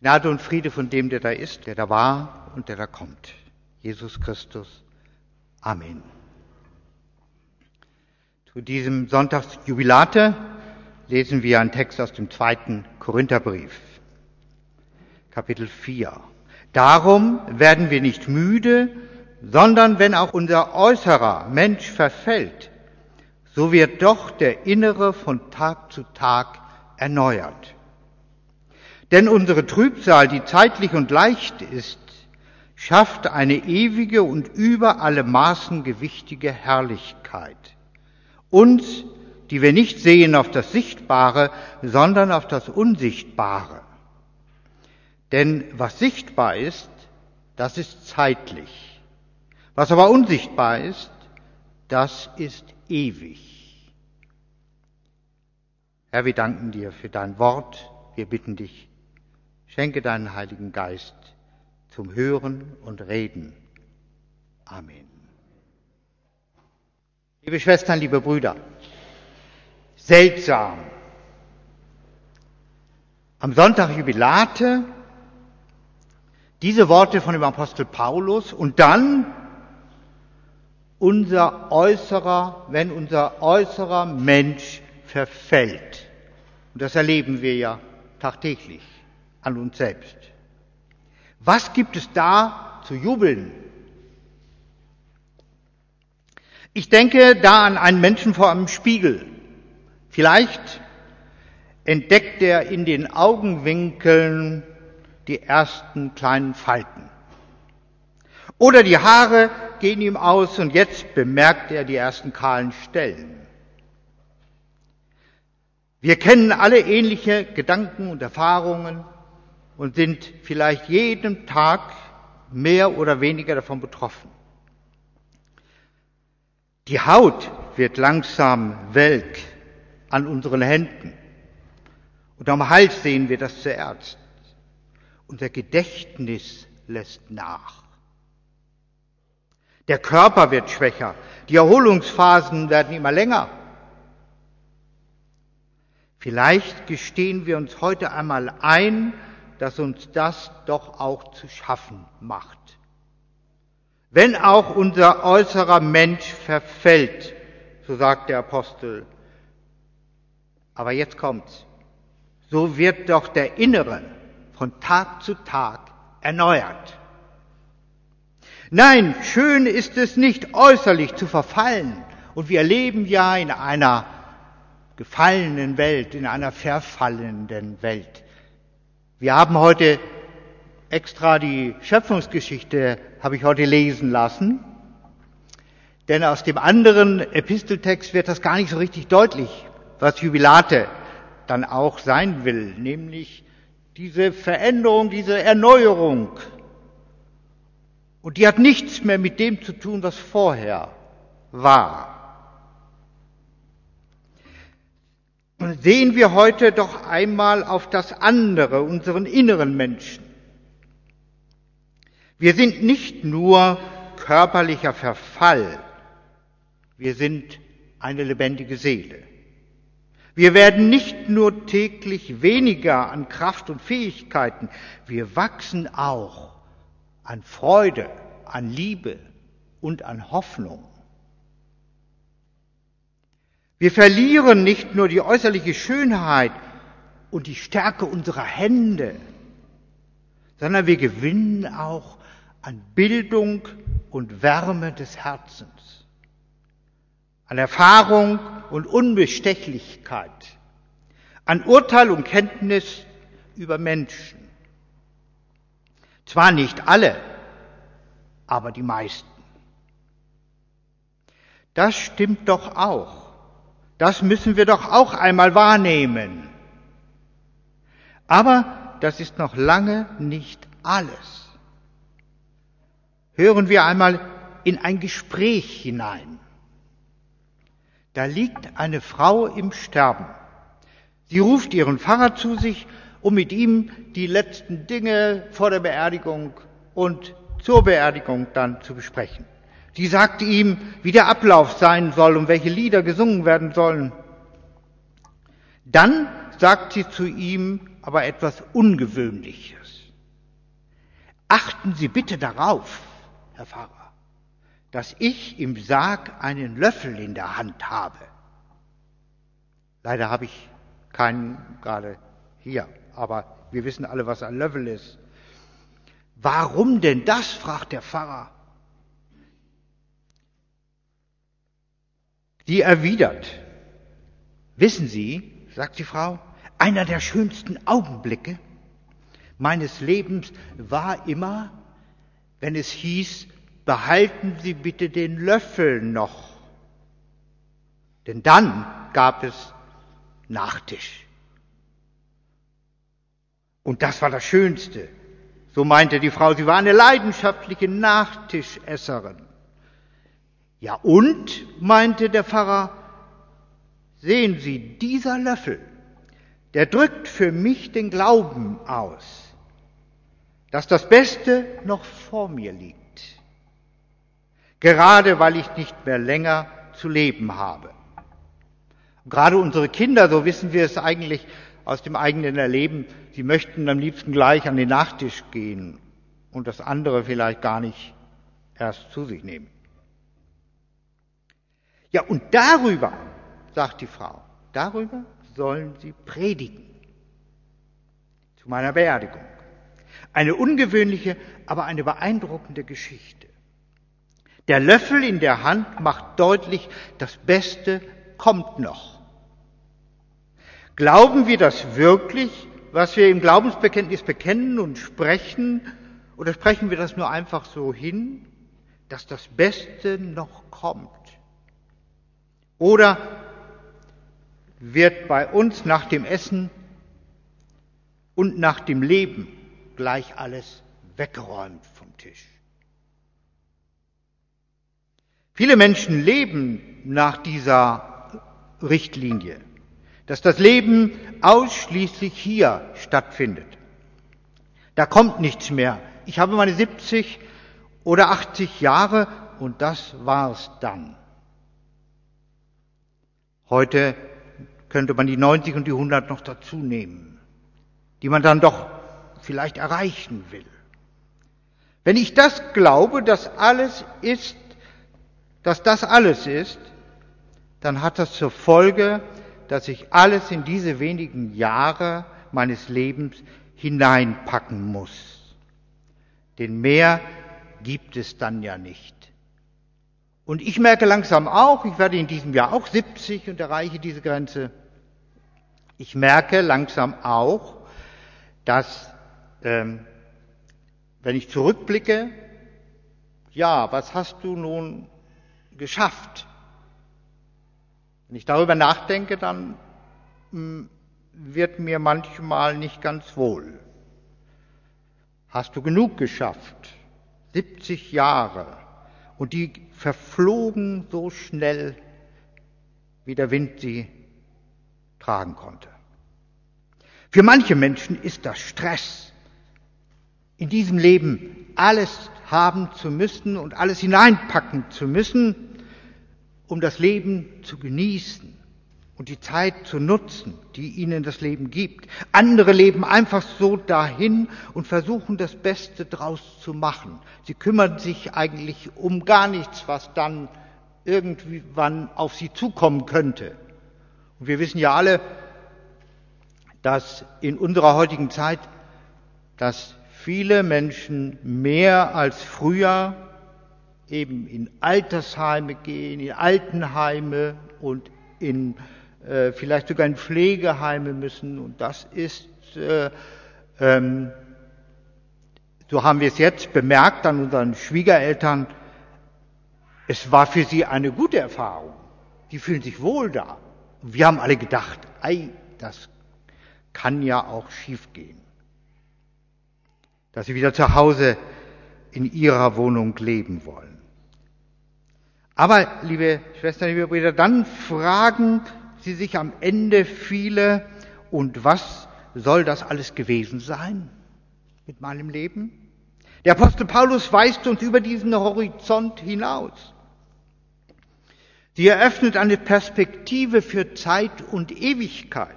Gnade und Friede von dem, der da ist, der da war und der da kommt. Jesus Christus. Amen. Zu diesem Sonntagsjubilate lesen wir einen Text aus dem zweiten Korintherbrief, Kapitel 4. Darum werden wir nicht müde, sondern wenn auch unser äußerer Mensch verfällt, so wird doch der innere von Tag zu Tag erneuert. Denn unsere Trübsal, die zeitlich und leicht ist, schafft eine ewige und über alle Maßen gewichtige Herrlichkeit. Uns, die wir nicht sehen auf das Sichtbare, sondern auf das Unsichtbare. Denn was sichtbar ist, das ist zeitlich. Was aber unsichtbar ist, das ist ewig. Herr, wir danken dir für dein Wort. Wir bitten dich, schenke deinen Heiligen Geist zum Hören und Reden. Amen. Liebe Schwestern, liebe Brüder, seltsam. Am Sonntag Jubilate diese Worte von dem Apostel Paulus und dann unser äußerer, wenn unser äußerer Mensch verfällt. Und das erleben wir ja tagtäglich an uns selbst. Was gibt es da zu jubeln? Ich denke da an einen Menschen vor einem Spiegel. Vielleicht entdeckt er in den Augenwinkeln die ersten kleinen Falten. Oder die Haare gehen ihm aus und jetzt bemerkt er die ersten kahlen Stellen. Wir kennen alle ähnliche Gedanken und Erfahrungen und sind vielleicht jeden Tag mehr oder weniger davon betroffen. Die Haut wird langsam welk an unseren Händen und am Hals sehen wir das zuerst. Unser Gedächtnis lässt nach. Der Körper wird schwächer. Die Erholungsphasen werden immer länger. Vielleicht gestehen wir uns heute einmal ein, dass uns das doch auch zu schaffen macht. Wenn auch unser äußerer Mensch verfällt, so sagt der Apostel. Aber jetzt kommt's. So wird doch der innere von Tag zu Tag erneuert. Nein, schön ist es nicht äußerlich zu verfallen. Und wir leben ja in einer gefallenen Welt, in einer verfallenden Welt. Wir haben heute extra die Schöpfungsgeschichte, habe ich heute lesen lassen. Denn aus dem anderen Episteltext wird das gar nicht so richtig deutlich, was Jubilate dann auch sein will, nämlich diese Veränderung, diese Erneuerung. Und die hat nichts mehr mit dem zu tun, was vorher war. Sehen wir heute doch einmal auf das andere, unseren inneren Menschen. Wir sind nicht nur körperlicher Verfall, wir sind eine lebendige Seele. Wir werden nicht nur täglich weniger an Kraft und Fähigkeiten, wir wachsen auch an Freude, an Liebe und an Hoffnung. Wir verlieren nicht nur die äußerliche Schönheit und die Stärke unserer Hände, sondern wir gewinnen auch an Bildung und Wärme des Herzens, an Erfahrung und Unbestechlichkeit, an Urteil und Kenntnis über Menschen. Zwar nicht alle, aber die meisten. Das stimmt doch auch. Das müssen wir doch auch einmal wahrnehmen. Aber das ist noch lange nicht alles. Hören wir einmal in ein Gespräch hinein. Da liegt eine Frau im Sterben. Sie ruft ihren Pfarrer zu sich, um mit ihm die letzten Dinge vor der Beerdigung und zur Beerdigung dann zu besprechen. Sie sagte ihm, wie der Ablauf sein soll und welche Lieder gesungen werden sollen. Dann sagt sie zu ihm aber etwas Ungewöhnliches. Achten Sie bitte darauf, Herr Pfarrer, dass ich im Sarg einen Löffel in der Hand habe. Leider habe ich keinen gerade hier, aber wir wissen alle, was ein Löffel ist. Warum denn das? fragt der Pfarrer. Die erwidert, wissen Sie, sagt die Frau, einer der schönsten Augenblicke meines Lebens war immer, wenn es hieß, behalten Sie bitte den Löffel noch. Denn dann gab es Nachtisch. Und das war das Schönste. So meinte die Frau, sie war eine leidenschaftliche Nachtischesserin. Ja und, meinte der Pfarrer, sehen Sie, dieser Löffel, der drückt für mich den Glauben aus, dass das Beste noch vor mir liegt. Gerade weil ich nicht mehr länger zu leben habe. Gerade unsere Kinder, so wissen wir es eigentlich aus dem eigenen Erleben, sie möchten am liebsten gleich an den Nachtisch gehen und das andere vielleicht gar nicht erst zu sich nehmen. Ja, und darüber, sagt die Frau, darüber sollen sie predigen. Zu meiner Beerdigung. Eine ungewöhnliche, aber eine beeindruckende Geschichte. Der Löffel in der Hand macht deutlich, das Beste kommt noch. Glauben wir das wirklich, was wir im Glaubensbekenntnis bekennen und sprechen, oder sprechen wir das nur einfach so hin, dass das Beste noch kommt? Oder wird bei uns nach dem Essen und nach dem Leben gleich alles weggeräumt vom Tisch? Viele Menschen leben nach dieser Richtlinie dass das Leben ausschließlich hier stattfindet. Da kommt nichts mehr. Ich habe meine 70 oder 80 Jahre und das war's dann. Heute könnte man die 90 und die 100 noch dazu nehmen, die man dann doch vielleicht erreichen will. Wenn ich das glaube, dass alles ist, dass das alles ist, dann hat das zur Folge, dass ich alles in diese wenigen Jahre meines Lebens hineinpacken muss. Denn mehr gibt es dann ja nicht. Und ich merke langsam auch, ich werde in diesem Jahr auch 70 und erreiche diese Grenze. Ich merke langsam auch, dass, ähm, wenn ich zurückblicke, ja, was hast du nun geschafft? Wenn ich darüber nachdenke, dann hm, wird mir manchmal nicht ganz wohl. Hast du genug geschafft? 70 Jahre. Und die verflogen so schnell, wie der Wind sie tragen konnte. Für manche Menschen ist das Stress, in diesem Leben alles haben zu müssen und alles hineinpacken zu müssen, um das Leben zu genießen und die Zeit zu nutzen, die ihnen das Leben gibt. Andere leben einfach so dahin und versuchen das Beste draus zu machen. Sie kümmern sich eigentlich um gar nichts, was dann irgendwann auf sie zukommen könnte. Und wir wissen ja alle, dass in unserer heutigen Zeit, dass viele Menschen mehr als früher eben in Altersheime gehen, in Altenheime und in äh, vielleicht sogar in Pflegeheime müssen. Und das ist, äh, ähm, so haben wir es jetzt bemerkt an unseren Schwiegereltern, es war für sie eine gute Erfahrung. Die fühlen sich wohl da. Und wir haben alle gedacht, ei, das kann ja auch schiefgehen. Dass sie wieder zu Hause in ihrer Wohnung leben wollen. Aber, liebe Schwestern, liebe Brüder, dann fragen sie sich am Ende viele, und was soll das alles gewesen sein mit meinem Leben? Der Apostel Paulus weist uns über diesen Horizont hinaus. Sie eröffnet eine Perspektive für Zeit und Ewigkeit.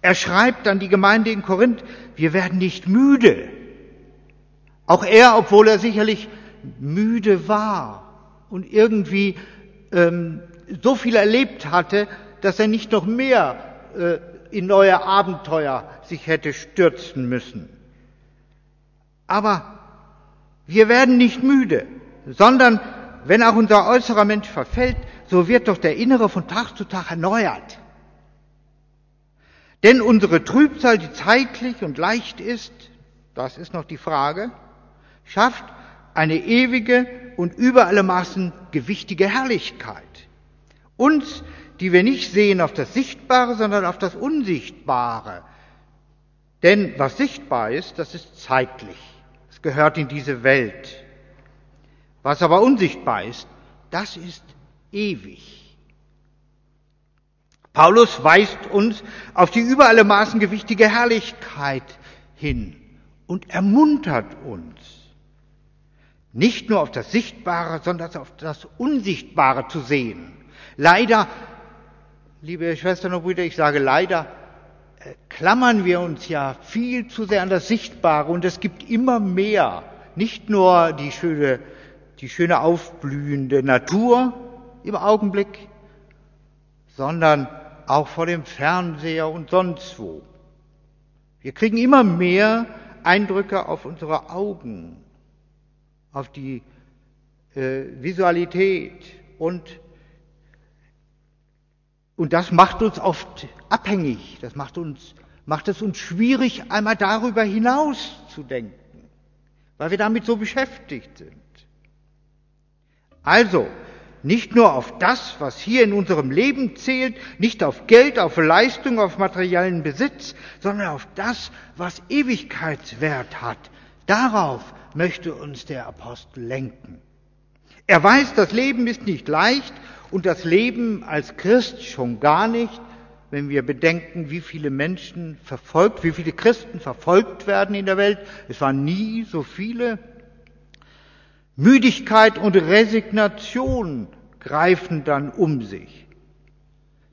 Er schreibt an die Gemeinde in Korinth, wir werden nicht müde, Auch er, obwohl er sicherlich müde war und irgendwie ähm, so viel erlebt hatte, dass er nicht noch mehr äh, in neue Abenteuer sich hätte stürzen müssen. Aber wir werden nicht müde, sondern wenn auch unser äußerer Mensch verfällt, so wird doch der innere von Tag zu Tag erneuert. Denn unsere Trübsal, die zeitlich und leicht ist, das ist noch die Frage, schafft eine ewige und über alle Maßen gewichtige Herrlichkeit. Uns, die wir nicht sehen auf das Sichtbare, sondern auf das Unsichtbare. Denn was sichtbar ist, das ist zeitlich. Es gehört in diese Welt. Was aber unsichtbar ist, das ist ewig. Paulus weist uns auf die über alle Maßen gewichtige Herrlichkeit hin und ermuntert uns, nicht nur auf das Sichtbare, sondern auf das Unsichtbare zu sehen. Leider, liebe Schwestern und Brüder, ich sage leider, äh, klammern wir uns ja viel zu sehr an das Sichtbare und es gibt immer mehr, nicht nur die schöne, die schöne aufblühende Natur im Augenblick, sondern auch vor dem Fernseher und sonst wo. Wir kriegen immer mehr Eindrücke auf unsere Augen, auf die äh, Visualität und und das macht uns oft abhängig, das macht uns, macht es uns schwierig, einmal darüber hinaus zu denken, weil wir damit so beschäftigt sind. Also, nicht nur auf das, was hier in unserem Leben zählt, nicht auf Geld, auf Leistung, auf materiellen Besitz, sondern auf das, was Ewigkeitswert hat. Darauf möchte uns der Apostel lenken. Er weiß, das Leben ist nicht leicht und das Leben als Christ schon gar nicht, wenn wir bedenken, wie viele Menschen verfolgt, wie viele Christen verfolgt werden in der Welt. Es waren nie so viele. Müdigkeit und Resignation greifen dann um sich.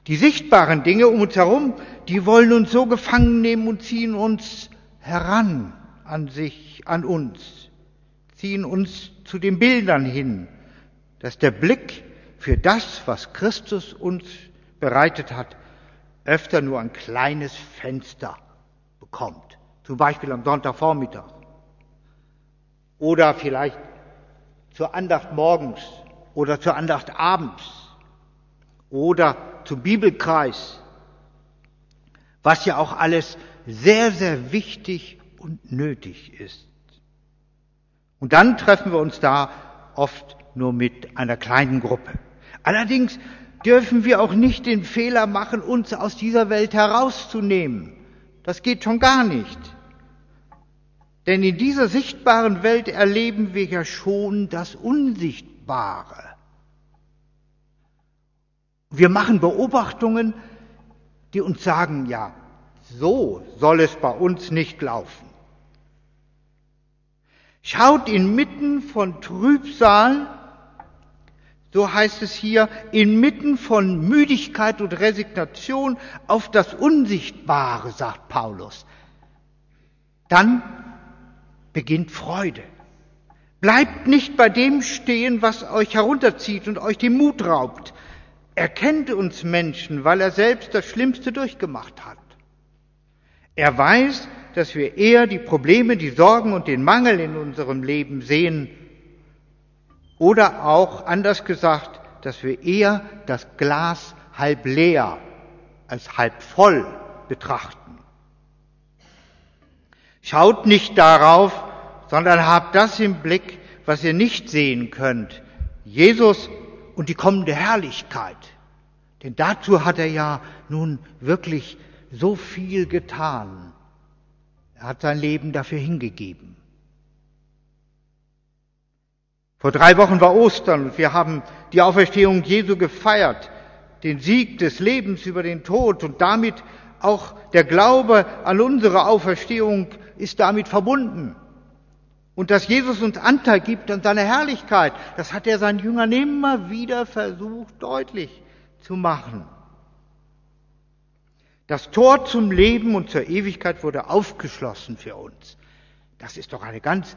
Die sichtbaren Dinge um uns herum, die wollen uns so gefangen nehmen und ziehen uns heran an sich, an uns, ziehen uns zu den Bildern hin, dass der Blick für das, was Christus uns bereitet hat, öfter nur ein kleines Fenster bekommt. Zum Beispiel am Sonntagvormittag. Oder vielleicht zur Andacht morgens oder zur Andacht abends oder zum Bibelkreis, was ja auch alles sehr, sehr wichtig und nötig ist. Und dann treffen wir uns da oft nur mit einer kleinen Gruppe. Allerdings dürfen wir auch nicht den Fehler machen, uns aus dieser Welt herauszunehmen. Das geht schon gar nicht. Denn in dieser sichtbaren Welt erleben wir ja schon das Unsichtbare. Wir machen Beobachtungen, die uns sagen, ja, so soll es bei uns nicht laufen. Schaut inmitten von Trübsal, so heißt es hier, inmitten von Müdigkeit und Resignation auf das Unsichtbare, sagt Paulus. Dann beginnt Freude. Bleibt nicht bei dem stehen, was euch herunterzieht und euch den Mut raubt. Er kennt uns Menschen, weil er selbst das Schlimmste durchgemacht hat. Er weiß, dass wir eher die Probleme, die Sorgen und den Mangel in unserem Leben sehen oder auch anders gesagt, dass wir eher das Glas halb leer als halb voll betrachten. Schaut nicht darauf, sondern habt das im Blick, was ihr nicht sehen könnt. Jesus und die kommende Herrlichkeit. Denn dazu hat er ja nun wirklich so viel getan. Er hat sein Leben dafür hingegeben. Vor drei Wochen war Ostern und wir haben die Auferstehung Jesu gefeiert, den Sieg des Lebens über den Tod und damit auch der Glaube an unsere Auferstehung ist damit verbunden. Und dass Jesus uns Anteil gibt an seiner Herrlichkeit, das hat er seinen Jüngern immer wieder versucht deutlich zu machen. Das Tor zum Leben und zur Ewigkeit wurde aufgeschlossen für uns. Das ist doch eine ganz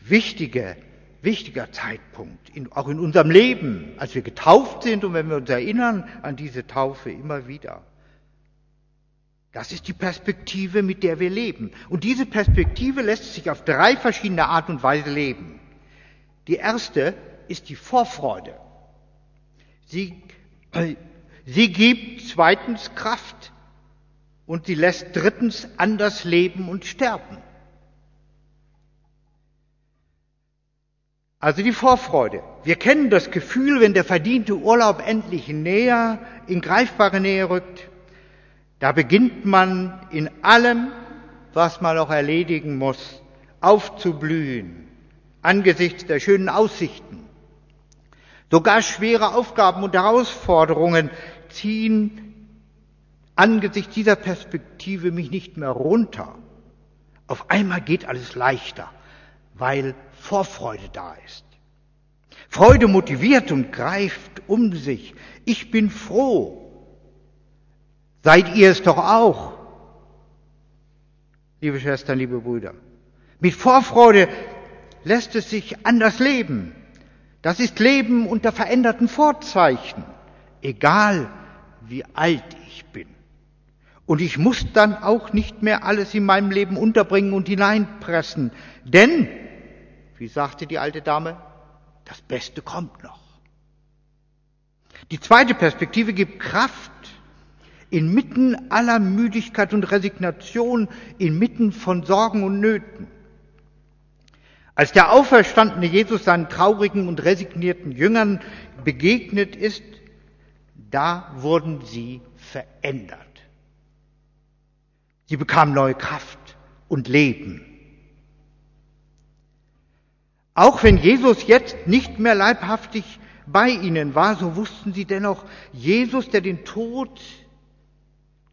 wichtige, wichtiger Zeitpunkt, in, auch in unserem Leben, als wir getauft sind und wenn wir uns erinnern an diese Taufe immer wieder. Das ist die Perspektive, mit der wir leben. Und diese Perspektive lässt sich auf drei verschiedene Art und Weise leben. Die erste ist die Vorfreude. Sie, äh, sie gibt zweitens Kraft und sie lässt drittens anders leben und sterben. Also die Vorfreude. Wir kennen das Gefühl, wenn der verdiente Urlaub endlich näher, in greifbare Nähe rückt. Da beginnt man in allem, was man noch erledigen muss, aufzublühen angesichts der schönen Aussichten. Sogar schwere Aufgaben und Herausforderungen ziehen angesichts dieser Perspektive mich nicht mehr runter. Auf einmal geht alles leichter, weil Vorfreude da ist. Freude motiviert und greift um sich. Ich bin froh. Seid ihr es doch auch, liebe Schwestern, liebe Brüder. Mit Vorfreude lässt es sich anders leben. Das ist Leben unter veränderten Vorzeichen, egal wie alt ich bin. Und ich muss dann auch nicht mehr alles in meinem Leben unterbringen und hineinpressen, denn, wie sagte die alte Dame, das Beste kommt noch. Die zweite Perspektive gibt Kraft inmitten aller Müdigkeit und Resignation, inmitten von Sorgen und Nöten. Als der auferstandene Jesus seinen traurigen und resignierten Jüngern begegnet ist, da wurden sie verändert. Sie bekamen neue Kraft und Leben. Auch wenn Jesus jetzt nicht mehr leibhaftig bei ihnen war, so wussten sie dennoch, Jesus, der den Tod,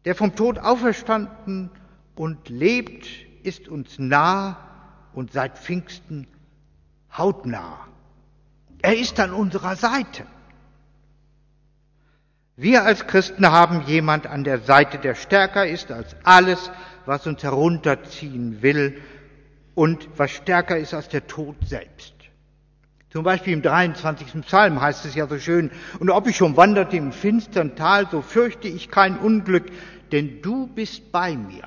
der vom Tod auferstanden und lebt, ist uns nah und seit Pfingsten hautnah. Er ist an unserer Seite. Wir als Christen haben jemand an der Seite, der stärker ist als alles, was uns herunterziehen will und was stärker ist als der Tod selbst. Zum Beispiel im 23. Psalm heißt es ja so schön, und ob ich schon wanderte im finstern Tal, so fürchte ich kein Unglück, denn du bist bei mir.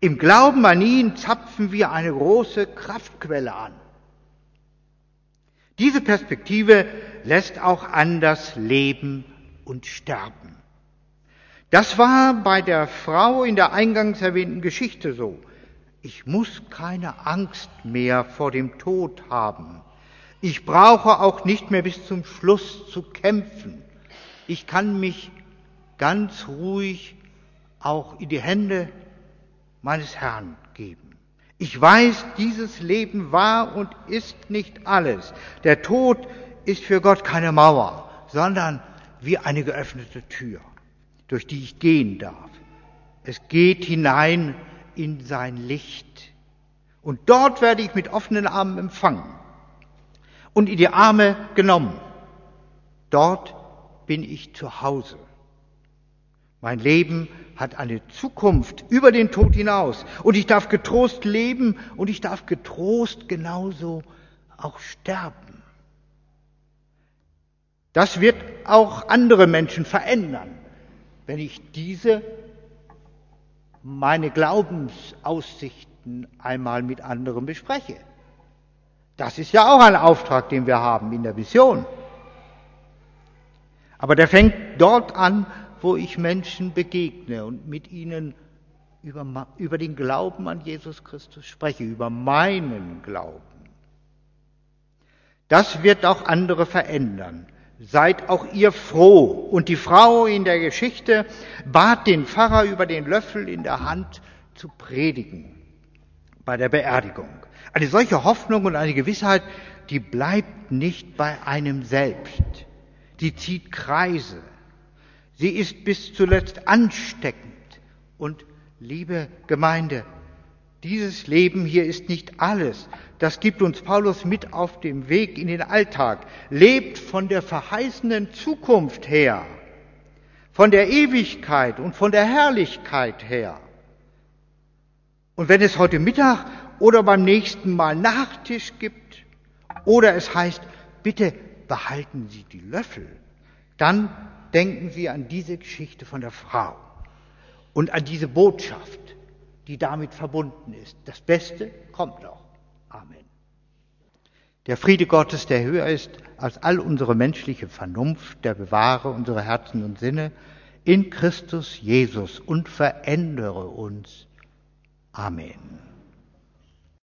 Im Glauben an ihn zapfen wir eine große Kraftquelle an. Diese Perspektive lässt auch anders leben und sterben. Das war bei der Frau in der eingangs erwähnten Geschichte so. Ich muss keine Angst mehr vor dem Tod haben. Ich brauche auch nicht mehr bis zum Schluss zu kämpfen. Ich kann mich ganz ruhig auch in die Hände meines Herrn geben. Ich weiß, dieses Leben war und ist nicht alles. Der Tod ist für Gott keine Mauer, sondern wie eine geöffnete Tür, durch die ich gehen darf. Es geht hinein in sein Licht. Und dort werde ich mit offenen Armen empfangen und in die Arme genommen. Dort bin ich zu Hause. Mein Leben hat eine Zukunft über den Tod hinaus. Und ich darf getrost leben und ich darf getrost genauso auch sterben. Das wird auch andere Menschen verändern, wenn ich diese, meine Glaubensaussichten einmal mit anderen bespreche. Das ist ja auch ein Auftrag, den wir haben in der Vision. Aber der fängt dort an, wo ich Menschen begegne und mit ihnen über, über den Glauben an Jesus Christus spreche, über meinen Glauben. Das wird auch andere verändern. Seid auch ihr froh. Und die Frau in der Geschichte bat den Pfarrer über den Löffel in der Hand zu predigen bei der Beerdigung. Eine solche Hoffnung und eine Gewissheit, die bleibt nicht bei einem selbst. Die zieht Kreise. Sie ist bis zuletzt ansteckend. Und liebe Gemeinde, dieses Leben hier ist nicht alles. Das gibt uns Paulus mit auf dem Weg in den Alltag. Lebt von der verheißenen Zukunft her, von der Ewigkeit und von der Herrlichkeit her. Und wenn es heute Mittag oder beim nächsten Mal Nachtisch gibt oder es heißt, bitte behalten Sie die Löffel, dann denken Sie an diese Geschichte von der Frau und an diese Botschaft, die damit verbunden ist. Das Beste kommt noch. Amen. Der Friede Gottes, der höher ist als all unsere menschliche Vernunft, der bewahre unsere Herzen und Sinne in Christus Jesus und verändere uns. Amen.